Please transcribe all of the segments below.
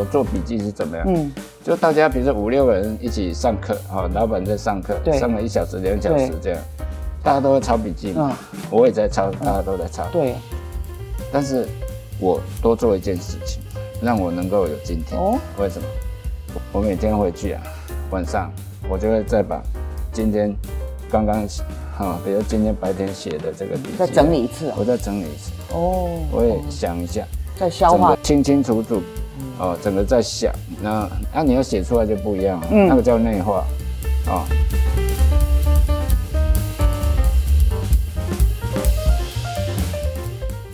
我做笔记是怎么样？嗯，就大家比如说五六个人一起上课，哈，老板在上课，上了一小时、两小时这样，大家都会抄笔记嘛，我也在抄，大家都在抄。对。但是我多做一件事情，让我能够有今天。哦。为什么？我每天回去啊，晚上我就会再把今天刚刚。啊，比如今天白天写的这个笔记，再整理一次，我再整理一次。哦，我也想一下，再消化，清清楚楚。哦，整个在想，那那你要写出来就不一样了。嗯，那个叫内化。啊。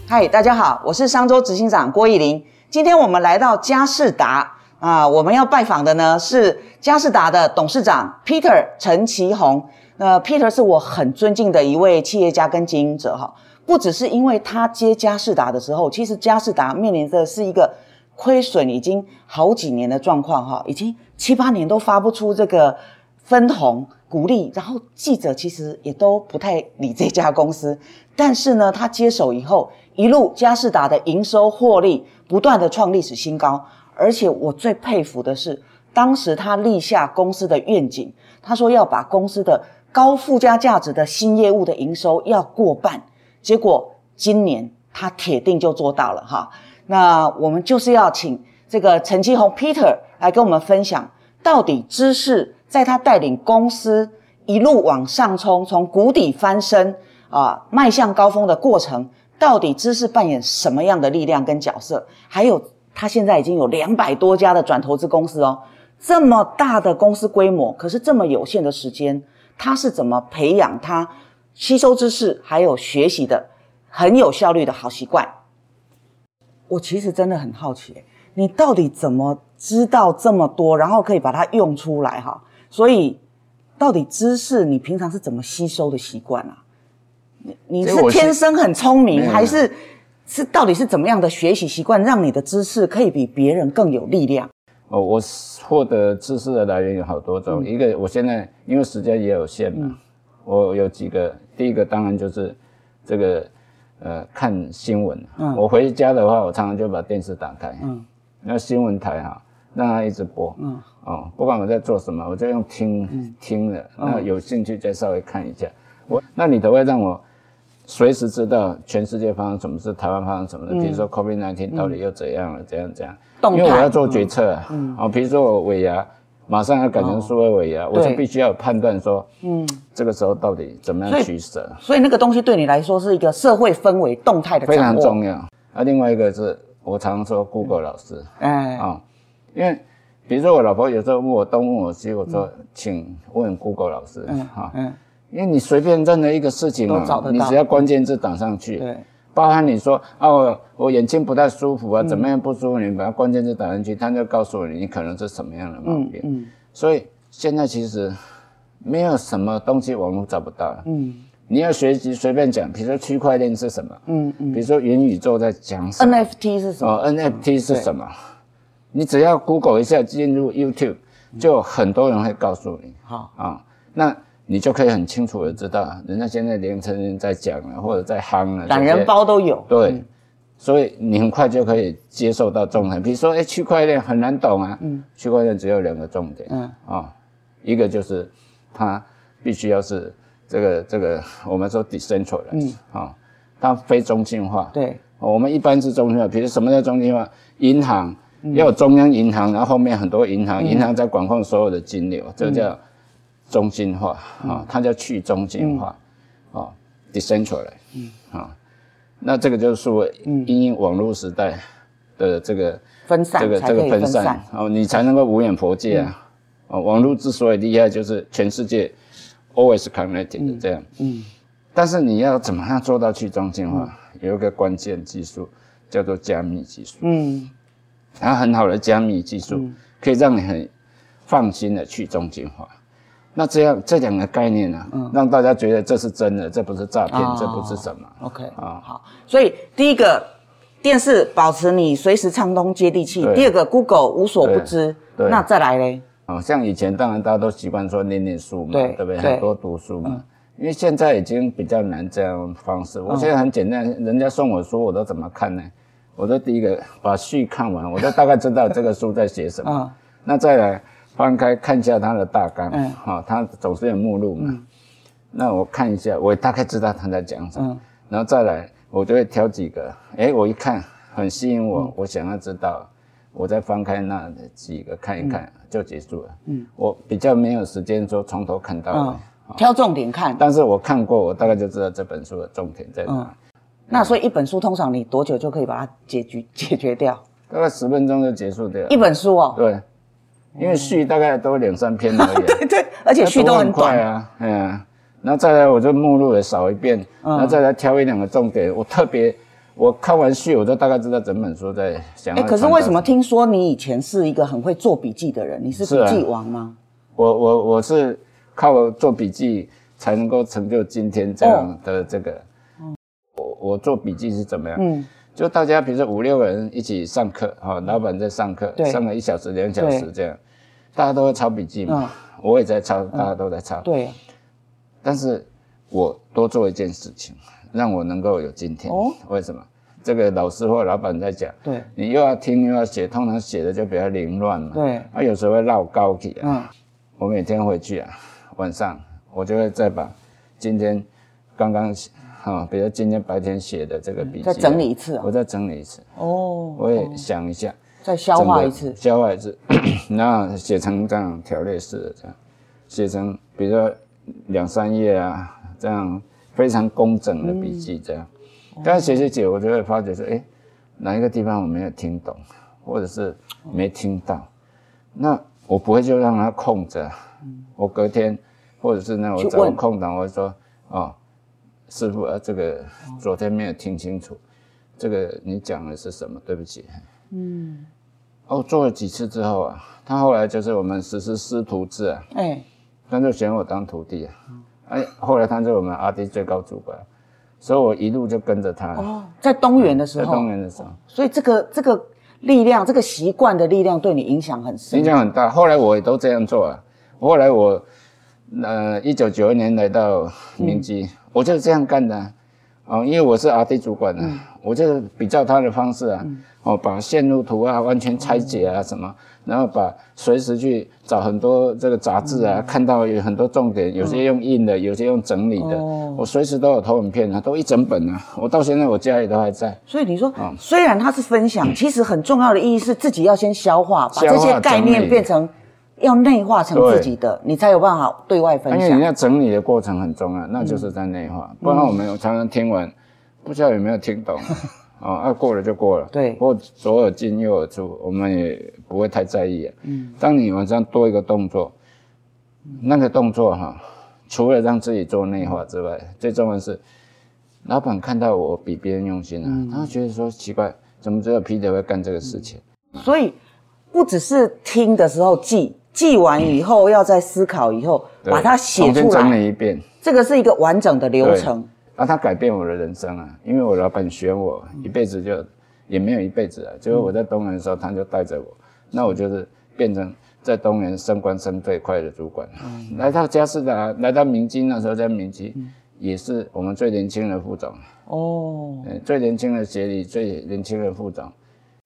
嗨，大家好，我是商周执行长郭义林。今天我们来到嘉士达啊，我们要拜访的呢是嘉士达的董事长 Peter 陈其宏。那 Peter 是我很尊敬的一位企业家跟经营者哈，不只是因为他接嘉士达的时候，其实嘉士达面临的是一个亏损已经好几年的状况哈，已经七八年都发不出这个分红股利，然后记者其实也都不太理这家公司，但是呢，他接手以后，一路嘉士达的营收获利不断的创历史新高，而且我最佩服的是，当时他立下公司的愿景，他说要把公司的高附加价值的新业务的营收要过半，结果今年他铁定就做到了哈。那我们就是要请这个陈其宏 Peter 来跟我们分享，到底知识在他带领公司一路往上冲，从谷底翻身啊，迈向高峰的过程，到底知识扮演什么样的力量跟角色？还有他现在已经有两百多家的转投资公司哦，这么大的公司规模，可是这么有限的时间。他是怎么培养他吸收知识还有学习的很有效率的好习惯？我其实真的很好奇，你到底怎么知道这么多，然后可以把它用出来哈？所以，到底知识你平常是怎么吸收的习惯啊？你你是天生很聪明，还是是到底是怎么样的学习习惯，让你的知识可以比别人更有力量？哦，我获得知识的来源有好多种。一个，我现在因为时间也有限嘛，我有几个。第一个当然就是这个呃看新闻。嗯。我回家的话，我常常就把电视打开。嗯。那新闻台哈，让它一直播。嗯。哦，不管我在做什么，我就用听听的。那有兴趣再稍微看一下。我那你都会让我随时知道全世界发生什么事，台湾发生什么的。比如说 COVID-19 到底又怎样了？怎样怎样？因为我要做决策啊，啊，比如说我尾牙马上要改成数位尾牙，我就必须要判断说，嗯，这个时候到底怎么样取舍。所以那个东西对你来说是一个社会氛围动态的非常重要。啊，另外一个是我常说 Google 老师，哎，啊，因为比如说我老婆有时候问我东问我西，我说请问 Google 老师，嗯，哈，嗯，因为你随便任何一个事情啊，你只要关键字打上去，对。包含你说啊，我我眼睛不太舒服啊，怎么样不舒服？你把它关键字打进去，它就告诉你你可能是什么样的毛病。嗯，所以现在其实没有什么东西网络找不到。嗯，你要学习随便讲，比如说区块链是什么？嗯嗯，比如说元宇宙在讲什么？NFT 是什么？哦，NFT 是什么？你只要 Google 一下，进入 YouTube，就很多人会告诉你。好啊，那。你就可以很清楚的知道，人家现在年轻人在讲了，或者在夯了，懒人包都有。对，所以你很快就可以接受到重点。比如说，哎，区块链很难懂啊。嗯。区块链只有两个重点。嗯。啊，一个就是它必须要是这个这个我们说 decentralized。嗯。啊，它非中心化。对。我们一般是中心化，比如什么叫中心化？银行要有中央银行，然后后面很多银行，银行在管控所有的金流，这叫。中心化啊，它叫去中心化啊，decentralized 啊，那这个就是说，因应网络时代的这个分散，这个这个分散哦，你才能够无眼佛界啊。哦，网络之所以厉害，就是全世界 always connected 这样。嗯，但是你要怎么样做到去中心化？有一个关键技术叫做加密技术。嗯，它很好的加密技术可以让你很放心的去中心化。那这样这两个概念呢，让大家觉得这是真的，这不是诈骗，这不是什么。OK 啊，好。所以第一个，电视保持你随时畅通接地气；第二个，Google 无所不知。那再来嘞？哦，像以前当然大家都习惯说念念书嘛，对不对？很多读书嘛。因为现在已经比较难这样方式。我现在很简单，人家送我书，我都怎么看呢？我都第一个把序看完，我都大概知道这个书在写什么。那再来翻开看一下他的大纲，嗯，好，它总是有目录嘛。那我看一下，我大概知道他在讲什么。然后再来，我就会挑几个，哎，我一看很吸引我，我想要知道，我再翻开那几个看一看就结束了。嗯，我比较没有时间说从头看到尾，挑重点看。但是我看过，我大概就知道这本书的重点在哪。那所以一本书通常你多久就可以把它解决解决掉？大概十分钟就结束掉。一本书哦？对，因为序大概都两三篇而已。对对，而且序都很短啊。嗯，然后再来我就目录也扫一遍，然后再来挑一两个重点。我特别我看完序，我就大概知道整本书在想。哎，可是为什么听说你以前是一个很会做笔记的人？你是笔记王吗？我我我是靠做笔记才能够成就今天这样的这个。我做笔记是怎么样？嗯，就大家比如说五六个人一起上课，哈，老板在上课，上了一小时、两小时这样，大家都会抄笔记嘛，我也在抄，大家都在抄。对。但是我多做一件事情，让我能够有今天。哦。为什么？这个老师或老板在讲，对，你又要听又要写，通常写的就比较凌乱嘛。对。啊有时候会绕高体啊。嗯。我每天回去啊，晚上我就会再把今天刚刚。啊，比如今天白天写的这个笔记，再整理一次，我再整理一次。哦，我也想一下，再消化一次，消化一次，然后写成这样条列式的这样，写成比如说两三页啊，这样非常工整的笔记这样。但是写写写，我就会发觉说，哎，哪一个地方我没有听懂，或者是没听到，那我不会就让它空着。我隔天或者是那我找空档，我说，哦。师傅啊，这个昨天没有听清楚，这个你讲的是什么？对不起。嗯。哦，做了几次之后啊，他后来就是我们实施师徒制啊。哎。他就选我当徒弟啊。哎，后来他是我们阿弟最高主管，所以我一路就跟着他。哦，在东园的时候。在东园的时候。所以这个这个力量，这个习惯的力量，对你影响很深。影响很大。后来我也都这样做啊。后来我，呃，一九九二年来到明基。我就是这样干的，哦，因为我是 R D 主管啊，我就比较他的方式啊，哦，把线路图啊完全拆解啊什么，然后把随时去找很多这个杂志啊，看到有很多重点，有些用印的，有些用整理的，我随时都有投影片啊，都一整本啊，我到现在我家里都还在。所以你说，虽然它是分享，其实很重要的意义是自己要先消化，把这些概念变成。要内化成自己的，你才有办法对外分享。因为你要整理的过程很重要，那就是在内化。不然我们常常听完，不知道有没有听懂，啊，那过了就过了。对，或左耳进右耳出，我们也不会太在意。嗯，当你晚上多一个动作，那个动作哈，除了让自己做内化之外，最重要的是，老板看到我比别人用心啊，他会觉得说奇怪，怎么只有 Peter 会干这个事情？所以不只是听的时候记。记完以后，要再思考以后，把它写出来，整理一遍。这个是一个完整的流程。那，它改变我的人生啊！因为我老板选我一辈子就也没有一辈子啊，就是我在东园的时候，他就带着我，那我就是变成在东园升官升最快的主管。来到嘉士达，来到明基那时候在明基，也是我们最年轻的副总。哦，最年轻的协理，最年轻的副总。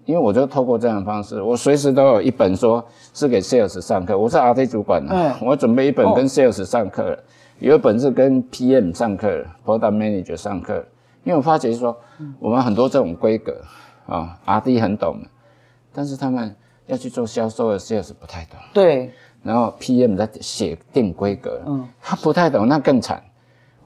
因为我就透过这样的方式，我随时都有一本说是给 sales 上课。我是 R T 主管的，我准备一本跟 sales 上课，有一本是跟 P M 上课，Product Manager 上课。因为我发觉说，我们很多这种规格啊，R D 很懂，但是他们要去做销售的 sales 不太懂。对。然后 P M 在写定规格，嗯，他不太懂，那更惨。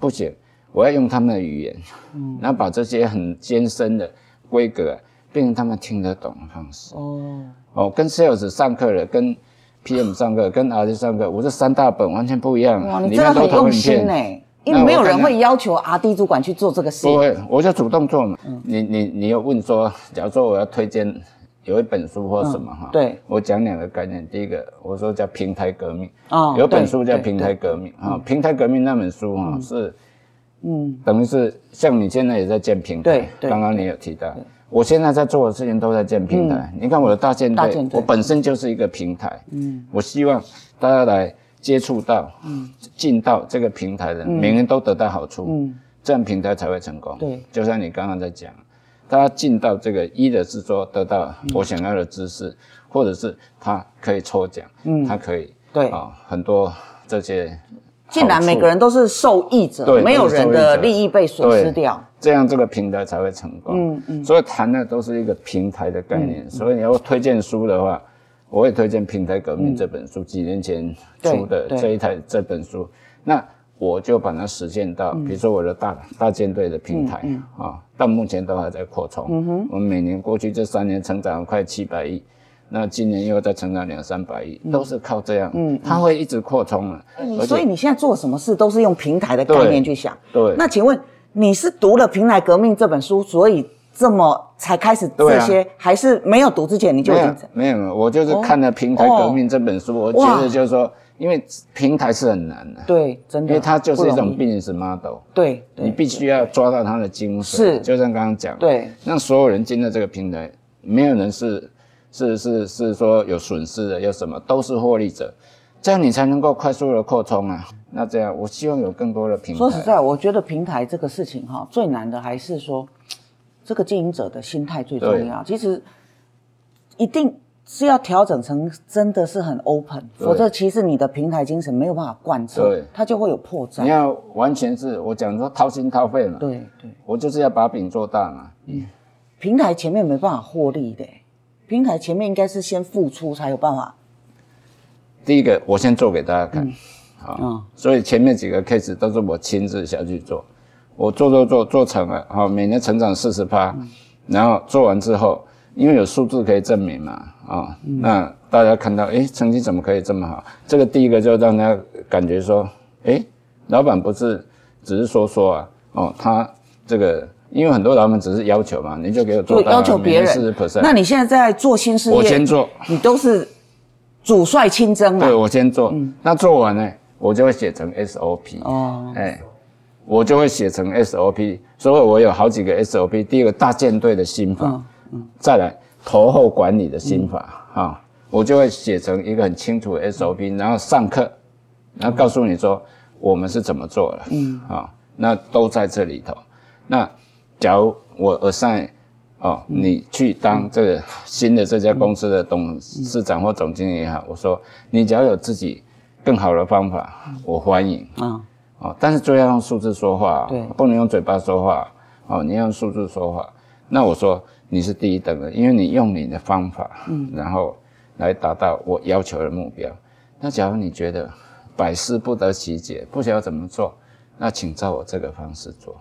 不行，我要用他们的语言，嗯，然后把这些很艰深的规格。变成他们听得懂的方式哦哦，跟 sales 上课的，跟 PM 上课，跟 RD 上课，我这三大本完全不一样。哇，你真的很用心呢，因为没有人会要求 RD 主管去做这个事。不会，我就主动做嘛。你你你有问说，假如说我要推荐有一本书或什么哈？对，我讲两个概念。第一个，我说叫平台革命啊，有本书叫平台革命啊。平台革命那本书哈是，嗯，等于是像你现在也在建平台，对，刚刚你有提到。我现在在做的事情都在建平台。你看我的大舰队，我本身就是一个平台。嗯，我希望大家来接触到，嗯，进到这个平台的，每个人都得到好处。嗯，这样平台才会成功。对，就像你刚刚在讲，大家进到这个一的是说得到我想要的知识，或者是他可以抽奖，嗯，他可以对。啊，很多这些竟然每个人都是受益者，对没有人的利益被损失掉。这样这个平台才会成功。嗯嗯所以谈的都是一个平台的概念。所以你要推荐书的话，我也推荐《平台革命》这本书，几年前出的这一台这本书。那我就把它实现到，嗯比如说我的大大舰队的平台啊，到目前都还在扩充。嗯我们每年过去这三年成长了快七百亿。那今年又再成长两三百亿，都是靠这样，嗯，它会一直扩充了，你所以你现在做什么事都是用平台的概念去想。对那请问你是读了《平台革命》这本书，所以这么才开始这些，还是没有读之前你就已经？没有，没有我就是看了《平台革命》这本书，我觉得就是说，因为平台是很难的，对，真的，因为它就是一种 business model，对，对你必须要抓到它的精髓。是就像刚刚讲，对，让所有人进到这个平台，没有人是是是是说有损失的，有什么都是获利者，这样你才能够快速的扩充啊。那这样，我希望有更多的平台。说实在，我觉得平台这个事情哈，最难的还是说，这个经营者的心态最重要。其实一定是要调整成真的是很 open，否则其实你的平台精神没有办法贯彻，它就会有破绽。你要完全是我讲说掏心掏肺嘛，对对，我就是要把饼做大嘛。嗯平台前面没办法获利的，平台前面应该是先付出才有办法。第一个，我先做给大家看，好，嗯。所以前面几个 case 都是我亲自下去做，我做做做做成了，好，每年成长四十趴，然后做完之后，因为有数字可以证明嘛，啊、那大家看到，诶，成绩怎么可以这么好？这个第一个就让大家感觉说，诶，老板不是只是说说啊，哦，他这个。因为很多老板只是要求嘛，你就给我做就要求别四十人 percent，，那你现在在做新事业，我先做，你都是主帅亲征嘛？对啊。我先做，那做完呢，我就会写成 SOP。哦，哎，我就会写成 SOP，所以我有好几个 SOP。第一个大舰队的心法，再来投后管理的心法啊、我就会写成一个很清楚的 SOP，然后上课，然后告诉你说我们是怎么做的，嗯。啊、那都在这里头。那假如我 assign 哦，你去当这个新的这家公司的董事长或总经理也好，我说你只要有自己更好的方法，我欢迎。啊，哦，但是就要用数字说话、对不能用嘴巴说话。哦，你要用数字说话。那我说你是第一等的，因为你用你的方法，嗯，然后来达到我要求的目标。那假如你觉得百思不得其解，不晓得怎么做，那请照我这个方式做。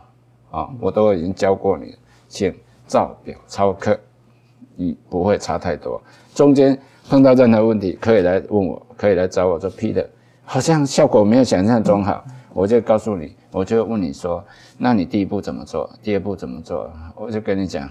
啊、我都已经教过你了，请照表操课，你不会差太多。中间碰到任何问题，可以来问我，可以来找我说 Peter，好像效果没有想象中好，我就告诉你，我就问你说，那你第一步怎么做？第二步怎么做？我就跟你讲，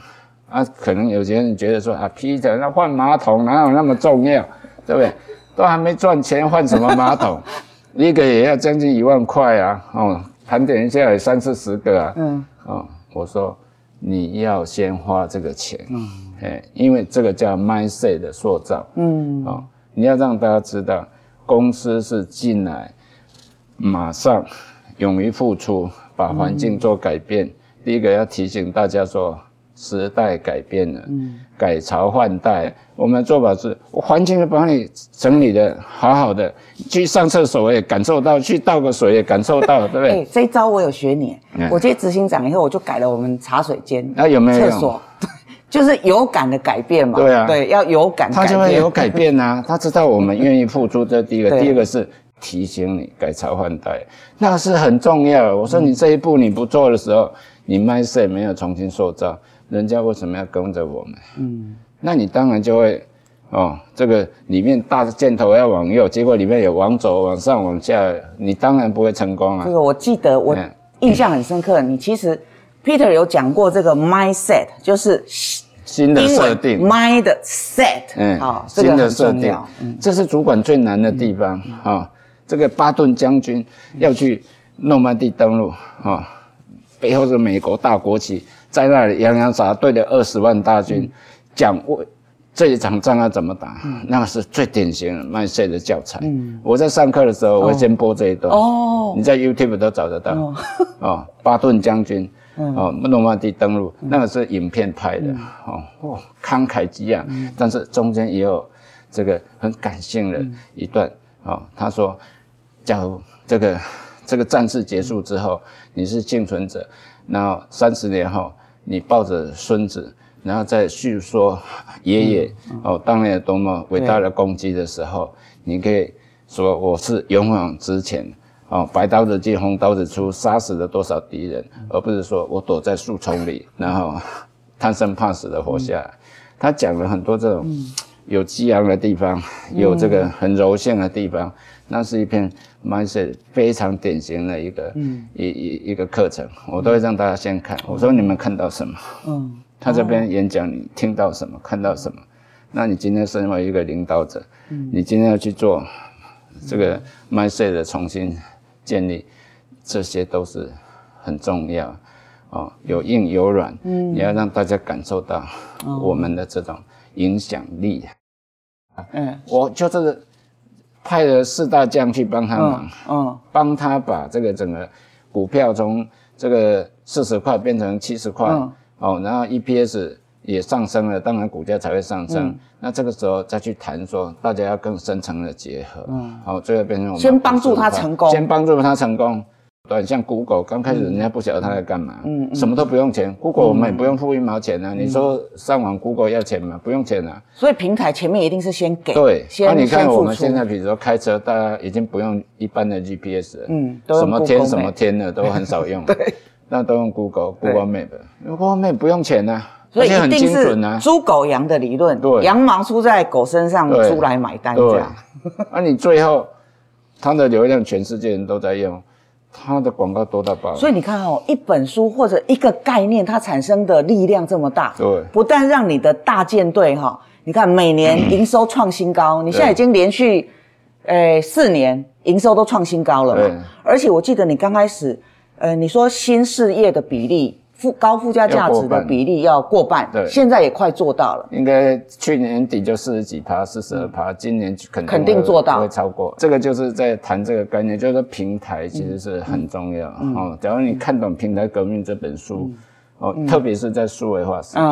啊，可能有些人觉得说啊，Peter，那换马桶哪有那么重要，对不对？都还没赚钱，换什么马桶？一个也要将近一万块啊，哦，盘点一下也三四十个啊，嗯，哦，我说你要先花这个钱，嗯，哎，因为这个叫 mindset 的塑造，嗯，啊，你要让大家知道，公司是进来马上勇于付出，把环境做改变。第一个要提醒大家说，时代改变了，嗯，改朝换代，我们的做法是环境帮你整理的好好的，去上厕所也感受到，去倒个水也感受到，对不哎、对？这一招我有学你。嗯我接执行长以后，我就改了我们茶水间、那有没有用厕所，就是有感的改变嘛。对啊对，要有感改他。就会有改变啊，他知道我们愿意付出，这第一个，第二个是提醒你改朝换代，那是很重要的。我说你这一步你不做的时候，你 mindset 没有重新塑造，人家为什么要跟着我们？嗯，那你当然就会。哦，这个里面大的箭头要往右，结果里面有往左、往上、往下，你当然不会成功啊这。个我记得，我嗯印象很深刻。你其实 Peter 有讲过这个 mindset，就是新的设定，mindset，嗯，好，这个新的很设定重要。，嗯这是主管最难的地方啊、这个巴顿将军要去诺曼底登陆啊、背后是美国大国旗，在那里洋洋洒对着二十万大军，讲我这一场仗要怎么打，那个是最典型的麦穗的教材。我在上课的时候，我会先播这一段，哦。你在 YouTube 都找得到。哦。巴顿将军哦，诺曼底登陆那个是影片拍的，哦，哇，慷慨激昂，但是中间也有这个很感性的一段，哦，他说，假如这个这个战事结束之后，你是幸存者，然后三十年后，你抱着孙子，然后再叙说爷爷哦当年有多么伟大的功绩的时候，你可以说我是勇往直前。哦，白刀子进红刀子出，杀死了多少敌人，而不是说我躲在树丛里，然后贪生怕死的活下来。他讲了很多这种有激昂的地方，有这个很柔性的地方，那是一篇 mindset 非常典型的一个一一一个课程，我都会让大家先看。我说你们看到什么？嗯，他这边演讲你听到什么？看到什么？那你今天身为一个领导者，你今天要去做这个 mindset 的重新。建立，这些都是很重要，哦，有硬有软，嗯，你要让大家感受到我们的这种影响力啊，嗯，我就是派了四大将去帮他忙，嗯，帮他把这个整个股票从这个四十块变成七十块，哦，然后 EPS。也上升了，当然股价才会上升。那这个时候再去谈说，大家要更深层的结合，嗯，好，最后变成我们先帮助他成功，先帮助他成功。对，像 Google 刚开始人家不晓得他在干嘛，嗯，什么都不用钱，Google 我们也不用付一毛钱啊。你说上网 Google 要钱吗？不用钱啊。所以平台前面一定是先给，对，那你看我们现在比如说开车，大家已经不用一般的 GPS 了，嗯，什么天什么天的都很少用，对，那都用 Google，Google Map，Google Map 不用钱啊。所以一定是猪狗羊的理论，对，羊毛出在狗身上，猪来买单这样。那你最后，它的流量全世界人都在用，它的广告多大爆。所以你看哦，一本书或者一个概念，它产生的力量这么大，对，不但让你的大舰队哈，你看每年营收创新高，你现在已经连续，呃，四年营收都创新高了嘛。而且我记得你刚开始，呃，你说新事业的比例。附高附加价值的比例要过半，对，现在也快做到了。应该去年底就四十几趴，四十二趴，今年肯肯定做到，会超过。这个就是在谈这个概念，就是说平台其实是很重要哦。假如你看懂《平台革命》这本书，哦，特别是在数位化时代，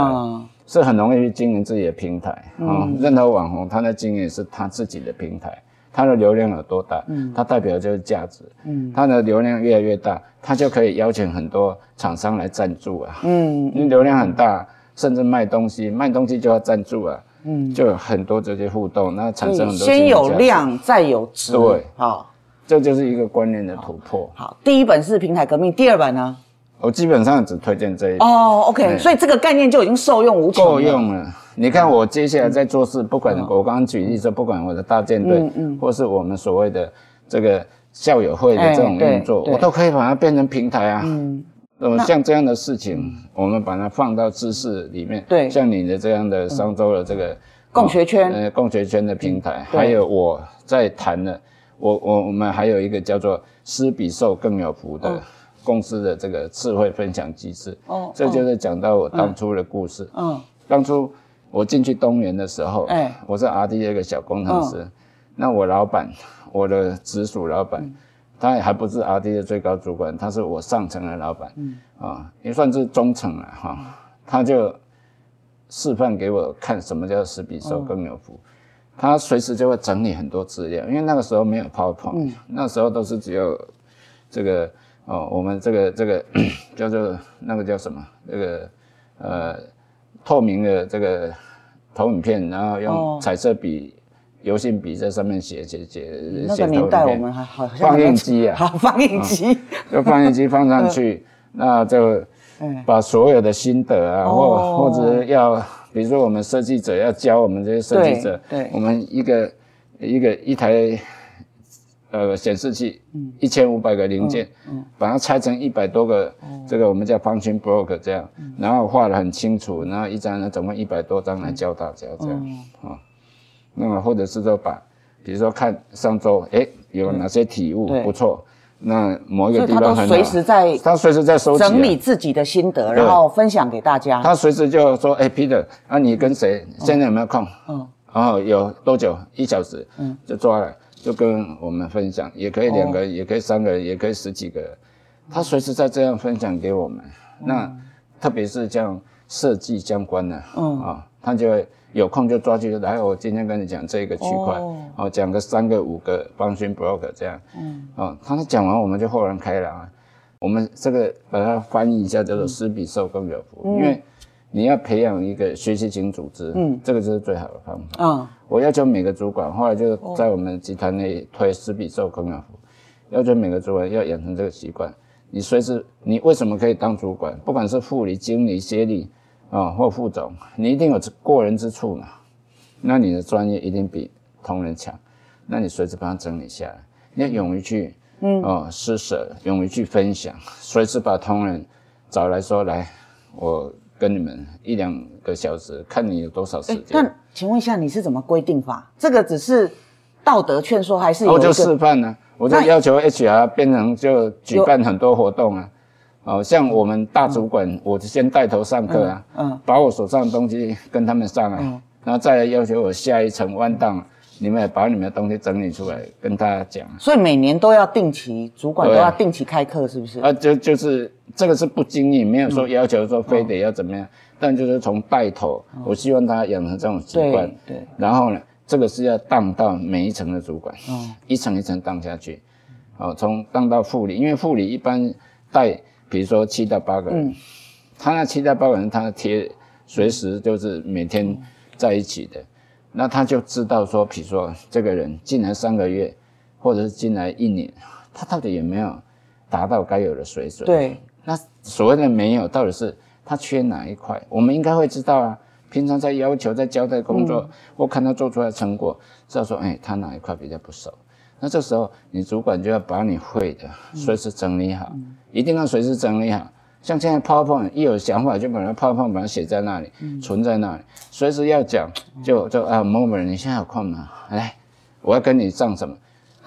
是很容易去经营自己的平台哦。任何网红，他在经营是他自己的平台。它的流量有多大？嗯，它代表的就是价值。嗯，它的流量越来越大，它就可以邀请很多厂商来赞助啊。嗯，因为流量很大，甚至卖东西，卖东西就要赞助啊。嗯，就有很多这些互动，那产生很多。先有量，再有质。对，好，这就是一个观念的突破。好，第一本是平台革命，第二本呢？我基本上只推荐这一哦，OK，所以这个概念就已经受用无穷，够用了。你看我接下来在做事，不管我刚刚举例说，不管我的大舰队，嗯嗯，或是我们所谓的这个校友会的这种运作，我都可以把它变成平台啊。嗯，那么像这样的事情，我们把它放到知识里面，对，像你的这样的商周的这个共学圈，呃，共学圈的平台，还有我在谈的，我我我们还有一个叫做“施比受更有福”的。公司的这个智慧分享机制，哦，这就是讲到我当初的故事。嗯，当初我进去东元的时候，哎，我是 R D 一个小工程师，那我老板，我的直属老板，他也还不是 R D 的最高主管，他是我上层的老板，嗯，啊，也算是中层了哈。他就示范给我看什么叫“十比受更有福”，他随时就会整理很多资料，因为那个时候没有 PowerPoint，那时候都是只有这个。哦，我们这个这个 叫做那个叫什么？这个呃透明的这个投影片，然后用彩色笔、油性笔在上面写写写。那个年代我们还好像放映机啊，好放映机，就放映机放上去，那就把所有的心得啊，或或者要比如说我们设计者要教我们这些设计者，对，我们一个一个一台。呃，显示器，一千五百个零件，把它拆成一百多个，这个我们叫 function block 这样，然后画的很清楚，然后一张呢总共一百多张来教大家这样，啊，那么或者是说把，比如说看上周，哎，有哪些体悟不错，那某一个地方很好，随时在，他随时在收集，整理自己的心得，然后分享给大家。他随时就说，哎，Peter，啊，你跟谁？现在有没有空？嗯，然后有多久？一小时，嗯，就抓来。就跟我们分享，也可以两个人，也可以三个人，也可以十几个。人，他随时在这样分享给我们，那特别是像设计相关的，嗯。啊，他就会有空就抓去来。我今天跟你讲这个区块，哦，讲个三个五个 function block 这样，嗯，哦，他讲完我们就豁然开朗。我们这个把它翻译一下，叫做“施比受更有福”，因为你要培养一个学习型组织，嗯，这个就是最好的方法。嗯，我要求每个主管，后来就在我们集团内推“十比受更有福”，要求每个主管要养成这个习惯。你随时，你为什么可以当主管？不管是副理、经理、协理啊，或副总，你一定有过人之处嘛。那你的专业一定比同仁强，那你随时把它整理下来，你要勇于去。嗯哦，施舍，勇于去分享，随时把同仁找来说来，我跟你们一两个小时，看你有多少时间。那请问一下，你是怎么规定法？这个只是道德劝说，还是我就示范呢？我就要求 HR 变成就举办很多活动啊，哦，像我们大主管，我先带头上课啊，嗯，把我手上的东西跟他们上啊，然后再来要求我下一层弯档。你们也把你们的东西整理出来，跟大家讲。所以每年都要定期，主管都要定期开课，是不是？啊，就就是这个是不经意，没有说要求说非得要怎么样，但就是从带头，我希望他养成这种习惯。对。然后呢，这个是要当到每一层的主管，嗯一层一层当下去，哦，从当到副理，因为副理一般带，比如说七到八个人，他那七到八个人，他贴随时就是每天在一起的。那他就知道说，比如说这个人进来三个月，或者是进来一年，他到底有没有达到该有的水准？对。那所谓的没有，到底是他缺哪一块？我们应该会知道啊。平常在要求、在交代工作，我看他做出来成果，知道说，哎，他哪一块比较不熟？那这时候你主管就要把你会的随时整理好，一定要随时整理好。像现在 PowerPoint 一有想法就把它 PowerPoint 把它写在那里，存在那里，随时要讲就就啊某某人你现在有空吗？来，我要跟你上什么？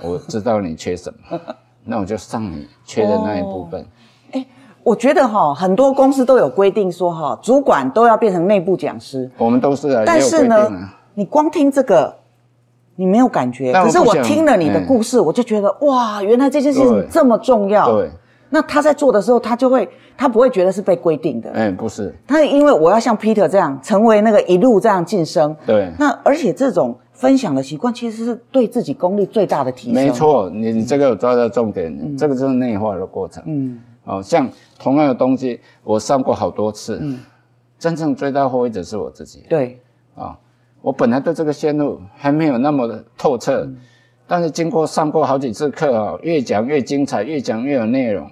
我知道你缺什么，那我就上你缺的那一部分。哎，我觉得哈，很多公司都有规定说哈，主管都要变成内部讲师。我们都是啊，但是呢，你光听这个，你没有感觉。可是我听了你的故事，我就觉得哇，原来这件事情这么重要。对。那他在做的时候，他就会，他不会觉得是被规定的。哎，不是，他因为我要像 Peter 这样成为那个一路这样晋升。对。那而且这种分享的习惯，其实是对自己功力最大的提升。没错，你你这个有抓到重点，这个就是内化的过程。嗯。哦，像同样的东西，我上过好多次。嗯。真正最大获益者是我自己。对。啊，我本来对这个线路还没有那么的透彻，但是经过上过好几次课啊，越讲越精彩，越讲越有内容。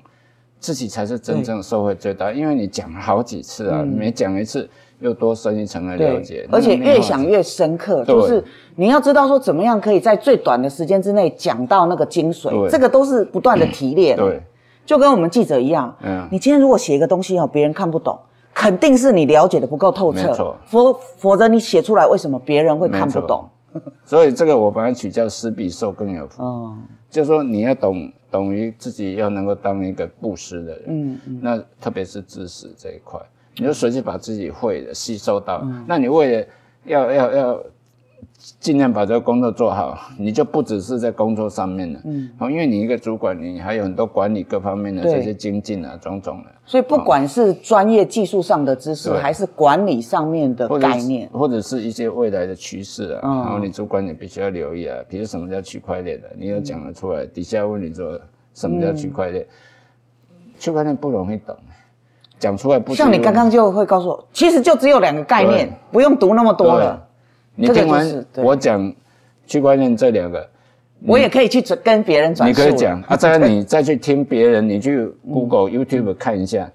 自己才是真正受惠最大，因为你讲了好几次啊，每讲一次又多深一层的了解，而且越想越深刻。就是你要知道说怎么样可以在最短的时间之内讲到那个精髓，这个都是不断的提炼。对，就跟我们记者一样，嗯，你今天如果写一个东西哦，别人看不懂，肯定是你了解的不够透彻，否否则你写出来，为什么别人会看不懂？所以这个我把它取叫“施比受更有福”。哦，就是说你要懂。等于自己要能够当一个布施的人，嗯嗯，那特别是知识这一块，你就随时把自己会的吸收到，那你为了要要要尽量把这个工作做好，你就不只是在工作上面了，嗯，好，因为你一个主管，你还有很多管理各方面的这些精进啊，种种的，所以不管是专业技术上的知识，还是管理上面的概念，或者是一些未来的趋势啊，然后你主管你必须要留意啊，比如什么叫区块链的，你要讲得出来，底下问你说。什么叫区块链？区块链不容易懂，讲出来不像你刚刚就会告诉我，其实就只有两个概念，不用读那么多了。你听完我讲区块链这两个，我也可以去跟别人转。你可以讲啊，再你再去听别人，你去 Google、YouTube 看一下，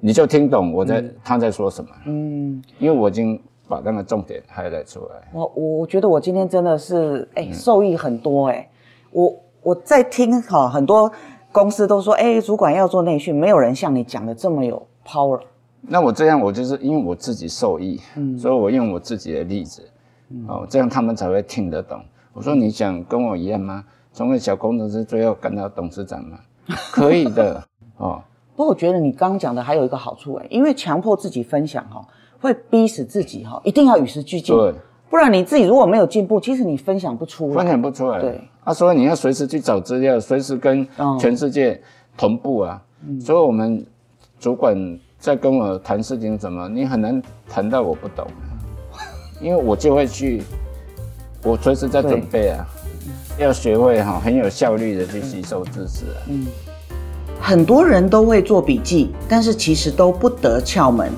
你就听懂我在他在说什么。嗯，因为我已经把那个重点 highlight 出来。我我觉得我今天真的是哎受益很多哎，我。我在听哈，很多公司都说，哎，主管要做内训，没有人像你讲的这么有 power。那我这样，我就是因为我自己受益，嗯，所以我用我自己的例子，哦，这样他们才会听得懂。我说你想跟我一样吗？从个小工程师最后干到董事长吗？可以的，哦。不过我觉得你刚刚讲的还有一个好处，哎，因为强迫自己分享哈，会逼死自己哈，一定要与时俱进。对。不然你自己如果没有进步，其实你分享不出来，分享不出来。对，啊，所以你要随时去找资料，随时跟全世界同步啊。所以我们主管在跟我谈事情怎么，你很难谈到我不懂，因为我就会去，我随时在准备啊，要学会哈很有效率的去吸收知识啊。嗯，很多人都会做笔记，但是其实都不得窍门。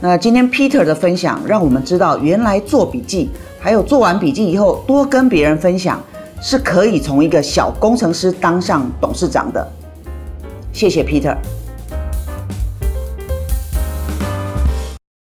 那今天 Peter 的分享，让我们知道原来做笔记，还有做完笔记以后多跟别人分享，是可以从一个小工程师当上董事长的。谢谢 Peter。